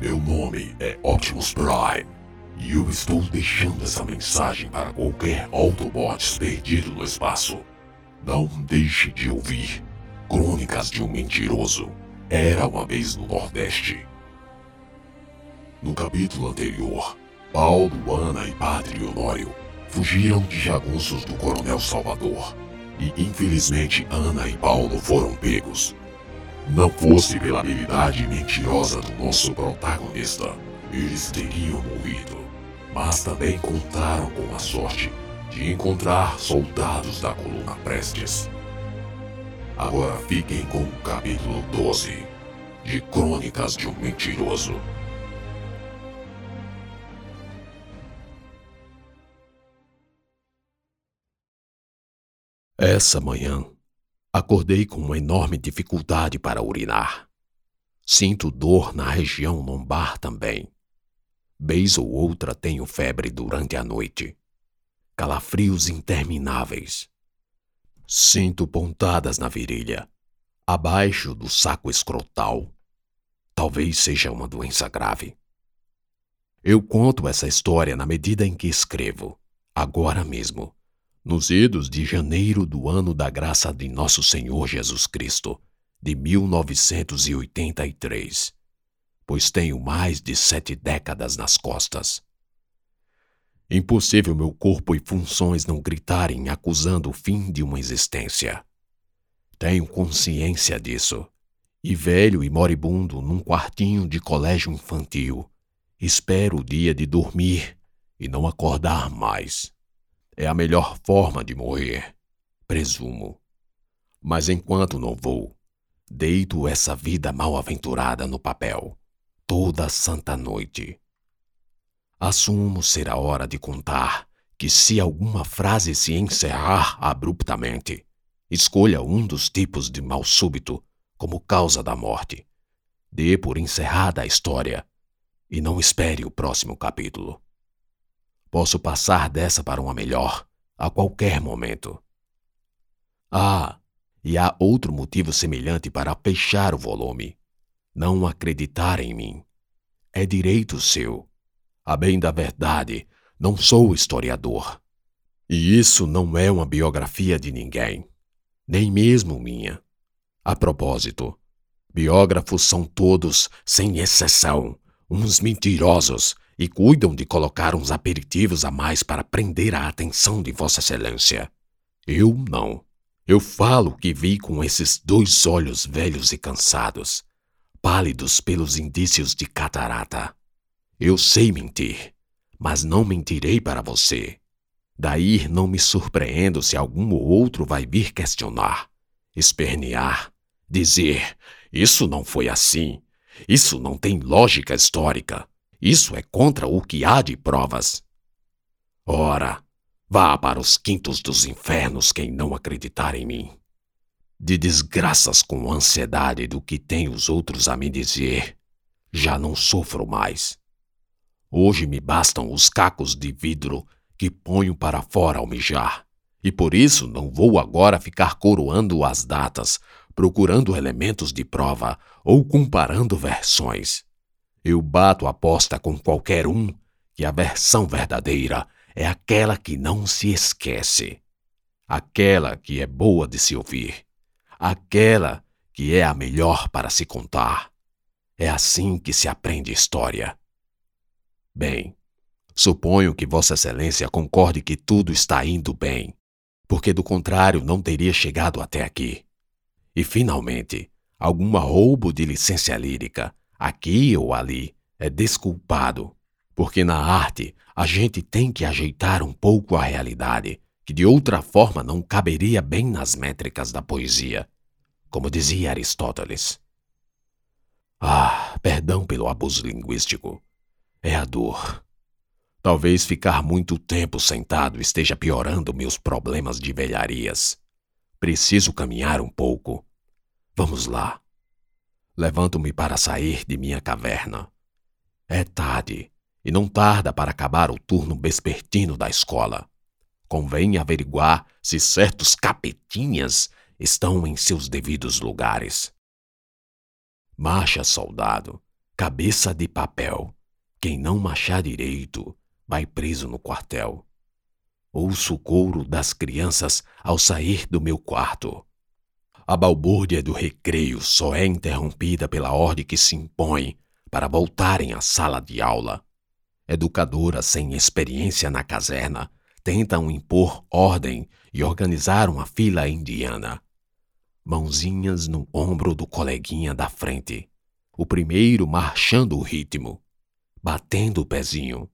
Meu nome é Optimus Prime e eu estou deixando essa mensagem para qualquer Autobots perdido no espaço. Não deixe de ouvir Crônicas de um Mentiroso. Era uma vez no Nordeste. No capítulo anterior, Paulo, Ana e Padre Honório fugiram de jagunços do Coronel Salvador. E infelizmente Ana e Paulo foram pegos não fosse pela habilidade mentirosa do nosso protagonista, eles teriam morrido. Mas também contaram com a sorte de encontrar soldados da coluna Prestes. Agora fiquem com o capítulo 12 de Crônicas de um Mentiroso. Essa manhã Acordei com uma enorme dificuldade para urinar. Sinto dor na região lombar também. Vez ou outra tenho febre durante a noite. Calafrios intermináveis. Sinto pontadas na virilha, abaixo do saco escrotal. Talvez seja uma doença grave. Eu conto essa história na medida em que escrevo, agora mesmo nos idos de janeiro do ano da graça de Nosso Senhor Jesus Cristo, de 1983, pois tenho mais de sete décadas nas costas. Impossível meu corpo e funções não gritarem acusando o fim de uma existência. Tenho consciência disso. E velho e moribundo num quartinho de colégio infantil, espero o dia de dormir e não acordar mais. É a melhor forma de morrer, presumo. Mas enquanto não vou, deito essa vida mal-aventurada no papel, toda santa noite. Assumo ser a hora de contar que se alguma frase se encerrar abruptamente, escolha um dos tipos de mal súbito como causa da morte. Dê por encerrada a história e não espere o próximo capítulo. Posso passar dessa para uma melhor a qualquer momento. Ah, e há outro motivo semelhante para fechar o volume. Não acreditar em mim. É direito seu. A bem da verdade, não sou historiador. E isso não é uma biografia de ninguém, nem mesmo minha. A propósito, biógrafos são todos, sem exceção, uns mentirosos e cuidam de colocar uns aperitivos a mais para prender a atenção de Vossa Excelência. Eu não. Eu falo que vi com esses dois olhos velhos e cansados, pálidos pelos indícios de catarata. Eu sei mentir, mas não mentirei para você. Daí não me surpreendo se algum ou outro vai vir questionar, espernear, dizer: Isso não foi assim, isso não tem lógica histórica. Isso é contra o que há de provas. Ora, vá para os quintos dos infernos quem não acreditar em mim. De desgraças com ansiedade do que têm os outros a me dizer, já não sofro mais. Hoje me bastam os cacos de vidro que ponho para fora ao mijar, e por isso não vou agora ficar coroando as datas, procurando elementos de prova ou comparando versões. Eu bato aposta com qualquer um que a versão verdadeira é aquela que não se esquece, aquela que é boa de se ouvir, aquela que é a melhor para se contar. É assim que se aprende história. Bem, suponho que Vossa Excelência concorde que tudo está indo bem, porque do contrário não teria chegado até aqui. E finalmente, alguma roubo de licença lírica aqui ou ali, é desculpado, porque na arte a gente tem que ajeitar um pouco a realidade, que de outra forma não caberia bem nas métricas da poesia, como dizia Aristóteles. Ah, perdão pelo abuso linguístico. É a dor. Talvez ficar muito tempo sentado esteja piorando meus problemas de velharias. Preciso caminhar um pouco. Vamos lá. Levanto-me para sair de minha caverna. É tarde, e não tarda para acabar o turno vespertino da escola. Convém averiguar se certos capetinhas estão em seus devidos lugares. Marcha, soldado, cabeça de papel. Quem não marchar direito vai preso no quartel. Ouço o couro das crianças ao sair do meu quarto. A balbúrdia do recreio só é interrompida pela ordem que se impõe para voltarem à sala de aula. Educadoras sem experiência na caserna tentam impor ordem e organizar uma fila indiana. Mãozinhas no ombro do coleguinha da frente. O primeiro marchando o ritmo, batendo o pezinho.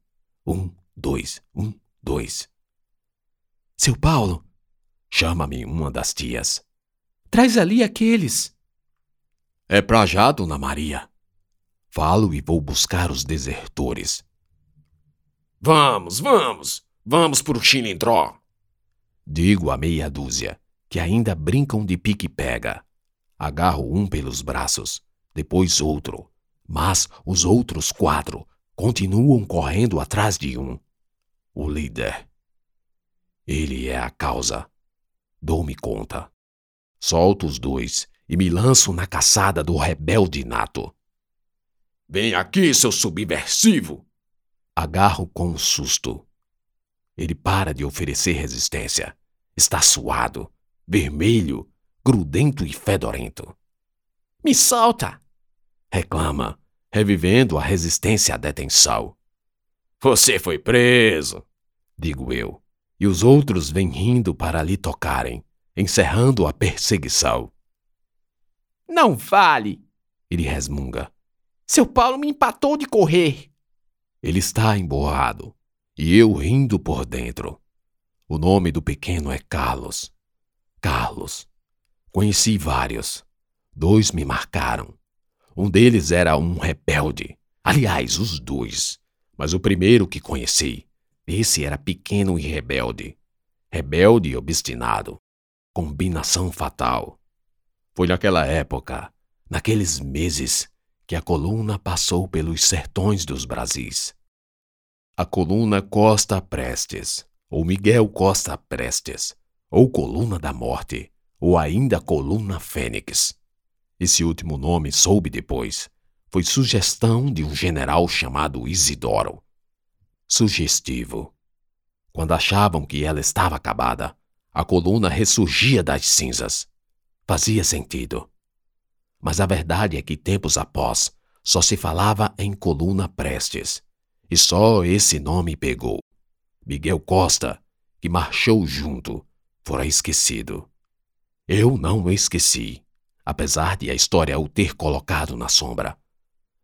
Um, dois, um, dois. Seu Paulo, chama-me uma das tias. Traz ali aqueles. É pra já, dona Maria. Falo e vou buscar os desertores. Vamos, vamos, vamos pro Chilindró. Digo a meia dúzia, que ainda brincam de pique-pega. Agarro um pelos braços, depois outro, mas os outros quatro continuam correndo atrás de um. O líder. Ele é a causa. Dou-me conta. Solto os dois e me lanço na caçada do rebelde nato. Vem aqui, seu subversivo! Agarro com um susto. Ele para de oferecer resistência. Está suado, vermelho, grudento e fedorento. Me solta! reclama, revivendo a resistência à detenção. Você foi preso, digo eu, e os outros vêm rindo para lhe tocarem, encerrando a perseguição. Não vale, ele resmunga. Seu Paulo me empatou de correr. Ele está emborrado, e eu rindo por dentro. O nome do pequeno é Carlos. Carlos. Conheci vários. Dois me marcaram. Um deles era um rebelde. Aliás, os dois. Mas o primeiro que conheci, esse era pequeno e rebelde. Rebelde e obstinado. Combinação fatal. Foi naquela época, naqueles meses, que a coluna passou pelos sertões dos Brasis. A coluna Costa Prestes, ou Miguel Costa Prestes, ou Coluna da Morte, ou ainda Coluna Fênix. Esse último nome soube depois. Foi sugestão de um general chamado Isidoro. Sugestivo. Quando achavam que ela estava acabada, a coluna ressurgia das cinzas. Fazia sentido. Mas a verdade é que tempos após só se falava em coluna Prestes. E só esse nome pegou. Miguel Costa, que marchou junto, fora esquecido. Eu não esqueci apesar de a história o ter colocado na sombra.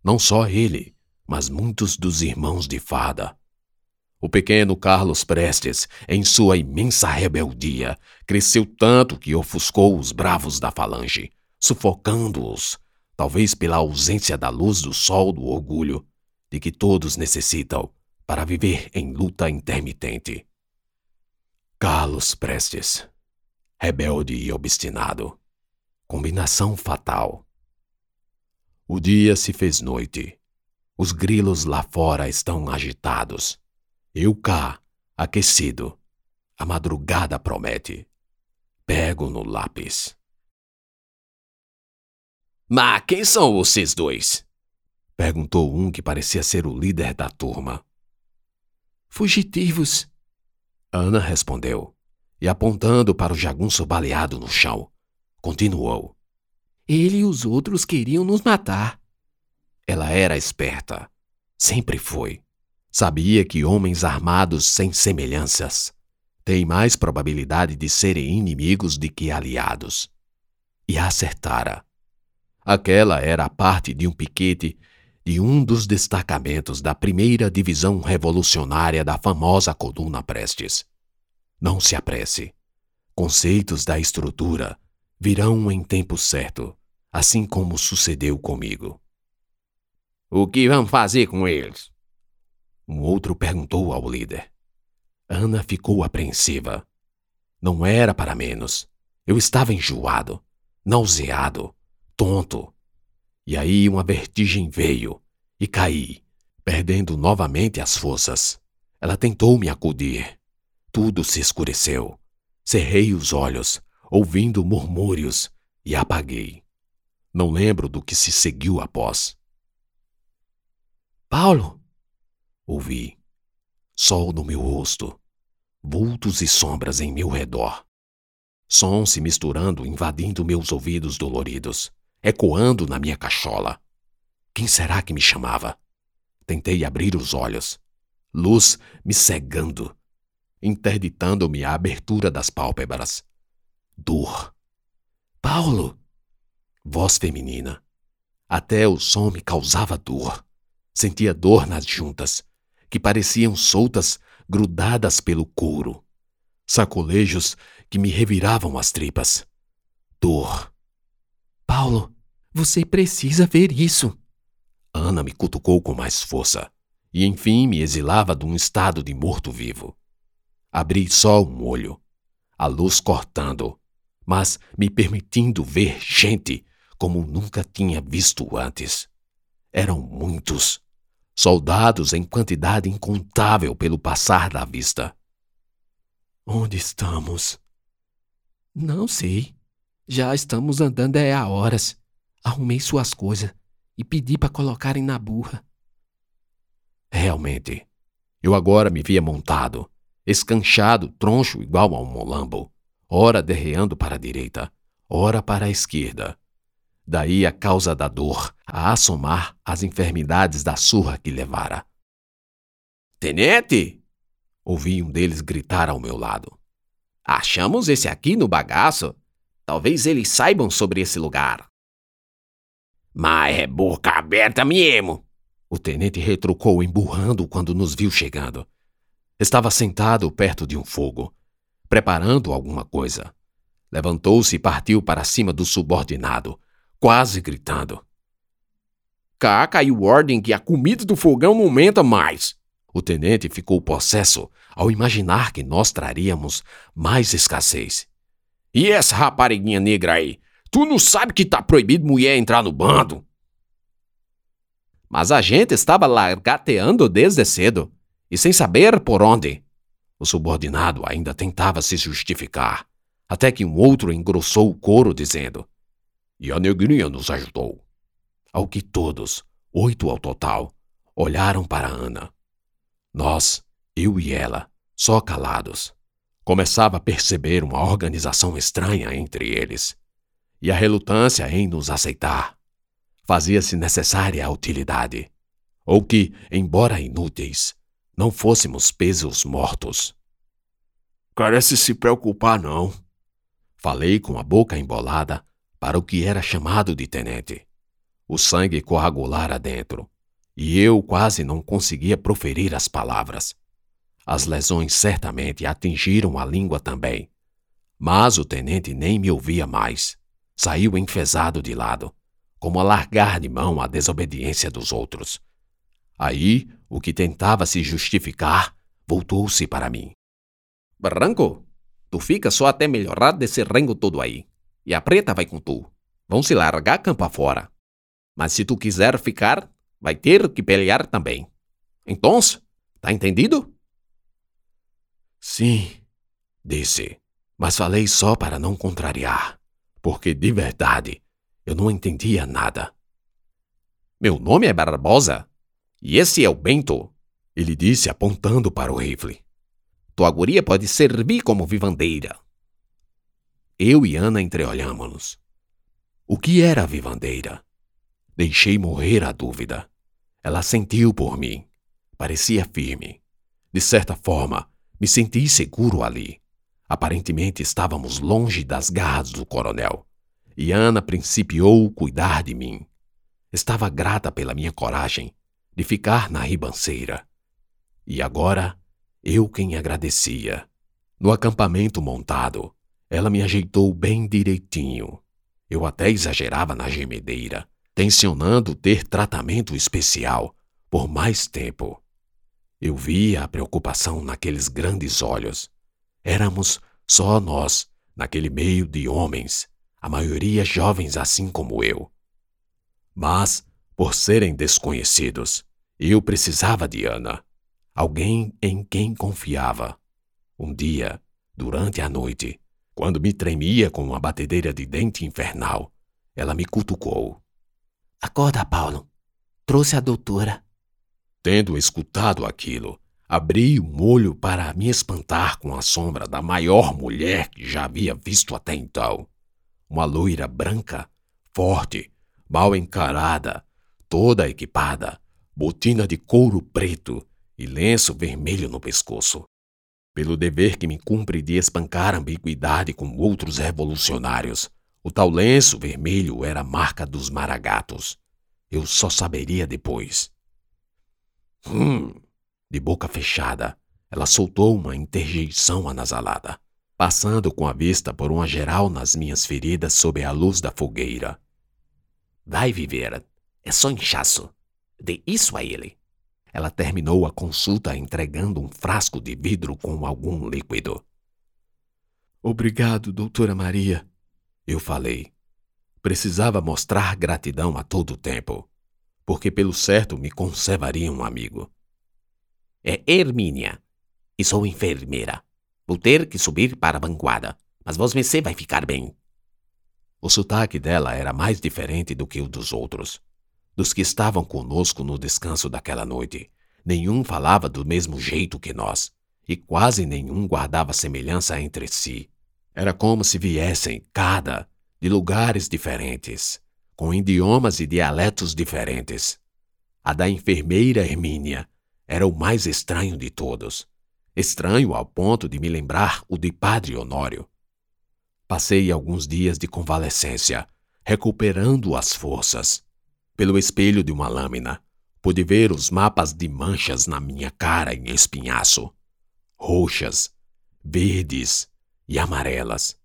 Não só ele, mas muitos dos irmãos de fada. O pequeno Carlos Prestes, em sua imensa rebeldia, cresceu tanto que ofuscou os bravos da falange, sufocando-os, talvez pela ausência da luz do sol do orgulho, de que todos necessitam para viver em luta intermitente. Carlos Prestes, rebelde e obstinado, Combinação fatal. O dia se fez noite. Os grilos lá fora estão agitados. Eu cá, aquecido. A madrugada promete. Pego no lápis. Mas quem são vocês dois? Perguntou um que parecia ser o líder da turma. Fugitivos. Ana respondeu, e apontando para o jagunço baleado no chão. Continuou. Ele e os outros queriam nos matar. Ela era esperta. Sempre foi. Sabia que homens armados sem semelhanças têm mais probabilidade de serem inimigos do que aliados. E acertara. Aquela era a parte de um piquete de um dos destacamentos da primeira divisão revolucionária da famosa coluna Prestes. Não se apresse. Conceitos da estrutura virão em tempo certo, assim como sucedeu comigo. O que vamos fazer com eles? Um outro perguntou ao líder. Ana ficou apreensiva. Não era para menos. Eu estava enjoado, nauseado, tonto. E aí uma vertigem veio e caí, perdendo novamente as forças. Ela tentou me acudir. Tudo se escureceu. Cerrei os olhos ouvindo murmúrios, e apaguei. Não lembro do que se seguiu após. Paulo! Ouvi. Sol no meu rosto. Vultos e sombras em meu redor. Som se misturando, invadindo meus ouvidos doloridos, ecoando na minha cachola. Quem será que me chamava? Tentei abrir os olhos. Luz me cegando, interditando-me a abertura das pálpebras. Dor. Paulo! Voz feminina. Até o som me causava dor. Sentia dor nas juntas, que pareciam soltas, grudadas pelo couro. Sacolejos que me reviravam as tripas. Dor. Paulo, você precisa ver isso. Ana me cutucou com mais força e enfim me exilava de um estado de morto-vivo. Abri só um olho, a luz cortando, mas me permitindo ver gente como nunca tinha visto antes. Eram muitos, soldados em quantidade incontável pelo passar da vista. Onde estamos? Não sei. Já estamos andando é há horas. Arrumei suas coisas e pedi para colocarem na burra. Realmente, eu agora me via montado, escanchado, troncho igual a um molambo, ora derreando para a direita, ora para a esquerda. Daí a causa da dor, a assomar as enfermidades da surra que levara. Tenente! Ouvi um deles gritar ao meu lado. Achamos esse aqui no bagaço. Talvez eles saibam sobre esse lugar. Mas é boca aberta mesmo. O tenente retrucou, emburrando quando nos viu chegando. Estava sentado perto de um fogo, preparando alguma coisa. Levantou-se e partiu para cima do subordinado, quase gritando. Cá caiu ordem que a comida do fogão não aumenta mais. O tenente ficou possesso ao imaginar que nós traríamos mais escassez. E essa rapariguinha negra aí? Tu não sabe que tá proibido mulher entrar no bando? Mas a gente estava largateando desde cedo, e sem saber por onde. O subordinado ainda tentava se justificar, até que um outro engrossou o coro, dizendo: E a negrinha nos ajudou. Ao que todos, oito ao total, olharam para Ana. Nós, eu e ela, só calados. Começava a perceber uma organização estranha entre eles e a relutância em nos aceitar. Fazia-se necessária a utilidade, ou que, embora inúteis, não fôssemos pesos mortos. Carece se preocupar, não. Falei com a boca embolada para o que era chamado de tenente. O sangue coagulara dentro, e eu quase não conseguia proferir as palavras. As lesões certamente atingiram a língua também. Mas o tenente nem me ouvia mais saiu enfesado de lado, como a largar de mão a desobediência dos outros. Aí, o que tentava se justificar voltou-se para mim. Barranco, tu fica só até melhorar desse rengo todo aí. E a preta vai com tu. Vão se largar campo afora. Mas se tu quiser ficar, vai ter que pelear também. Então, tá entendido? Sim, disse, mas falei só para não contrariar porque de verdade eu não entendia nada. Meu nome é Barbosa e esse é o Bento, ele disse apontando para o rifle. Tua guria pode servir como vivandeira. Eu e Ana entreolhamos-nos. O que era a vivandeira? Deixei morrer a dúvida. Ela sentiu por mim. Parecia firme. De certa forma, me senti seguro ali. Aparentemente estávamos longe das garras do coronel. E Ana principiou cuidar de mim. Estava grata pela minha coragem de ficar na ribanceira. E agora, eu quem agradecia. No acampamento montado, ela me ajeitou bem direitinho. Eu até exagerava na gemedeira, tensionando ter tratamento especial por mais tempo. Eu via a preocupação naqueles grandes olhos Éramos só nós, naquele meio de homens, a maioria jovens assim como eu. Mas, por serem desconhecidos, eu precisava de Ana, alguém em quem confiava. Um dia, durante a noite, quando me tremia com uma batedeira de dente infernal, ela me cutucou. Acorda, Paulo. Trouxe a doutora. Tendo escutado aquilo, abri um olho para me espantar com a sombra da maior mulher que já havia visto até então. Uma loira branca, forte, mal encarada, toda equipada, botina de couro preto e lenço vermelho no pescoço. Pelo dever que me cumpre de espancar ambiguidade com outros revolucionários, o tal lenço vermelho era a marca dos maragatos. Eu só saberia depois. Hum, de boca fechada, ela soltou uma interjeição anasalada, passando com a vista por uma geral nas minhas feridas sob a luz da fogueira. Vai viver. É só inchaço. Dê isso a ele. Ela terminou a consulta entregando um frasco de vidro com algum líquido. Obrigado, doutora Maria, eu falei. Precisava mostrar gratidão a todo tempo, porque pelo certo me conservaria um amigo. É Hermínia. E sou enfermeira. Vou ter que subir para a vanguarda, mas você vai ficar bem. O sotaque dela era mais diferente do que o dos outros. Dos que estavam conosco no descanso daquela noite, nenhum falava do mesmo jeito que nós, e quase nenhum guardava semelhança entre si. Era como se viessem, cada, de lugares diferentes, com idiomas e dialetos diferentes. A da enfermeira Hermínia era o mais estranho de todos. Estranho ao ponto de me lembrar o de Padre Honório. Passei alguns dias de convalescência, recuperando as forças. Pelo espelho de uma lâmina, pude ver os mapas de manchas na minha cara em espinhaço. Roxas, verdes e amarelas.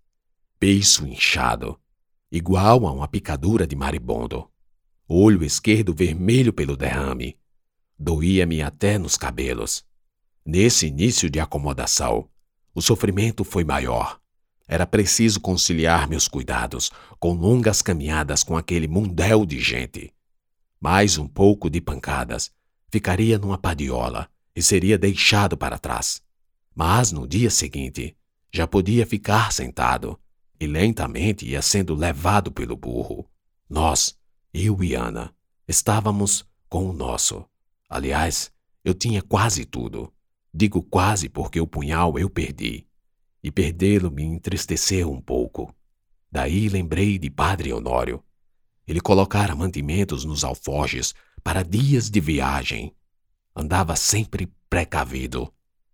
Beiço inchado, igual a uma picadura de maribondo. Olho esquerdo vermelho pelo derrame, Doía-me até nos cabelos. Nesse início de acomodação, o sofrimento foi maior. Era preciso conciliar meus cuidados com longas caminhadas com aquele mundel de gente. Mais um pouco de pancadas, ficaria numa padiola e seria deixado para trás. Mas no dia seguinte, já podia ficar sentado e lentamente ia sendo levado pelo burro. Nós, eu e Ana, estávamos com o nosso. Aliás, eu tinha quase tudo. Digo quase porque o punhal eu perdi. E perdê-lo me entristeceu um pouco. Daí lembrei de Padre Honório. Ele colocara mantimentos nos alforjes para dias de viagem. Andava sempre precavido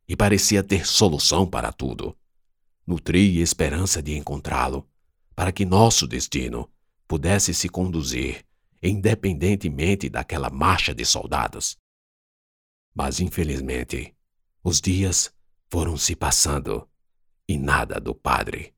e parecia ter solução para tudo. Nutri esperança de encontrá-lo, para que nosso destino pudesse se conduzir independentemente daquela marcha de soldados. Mas infelizmente, os dias foram se passando e nada do padre.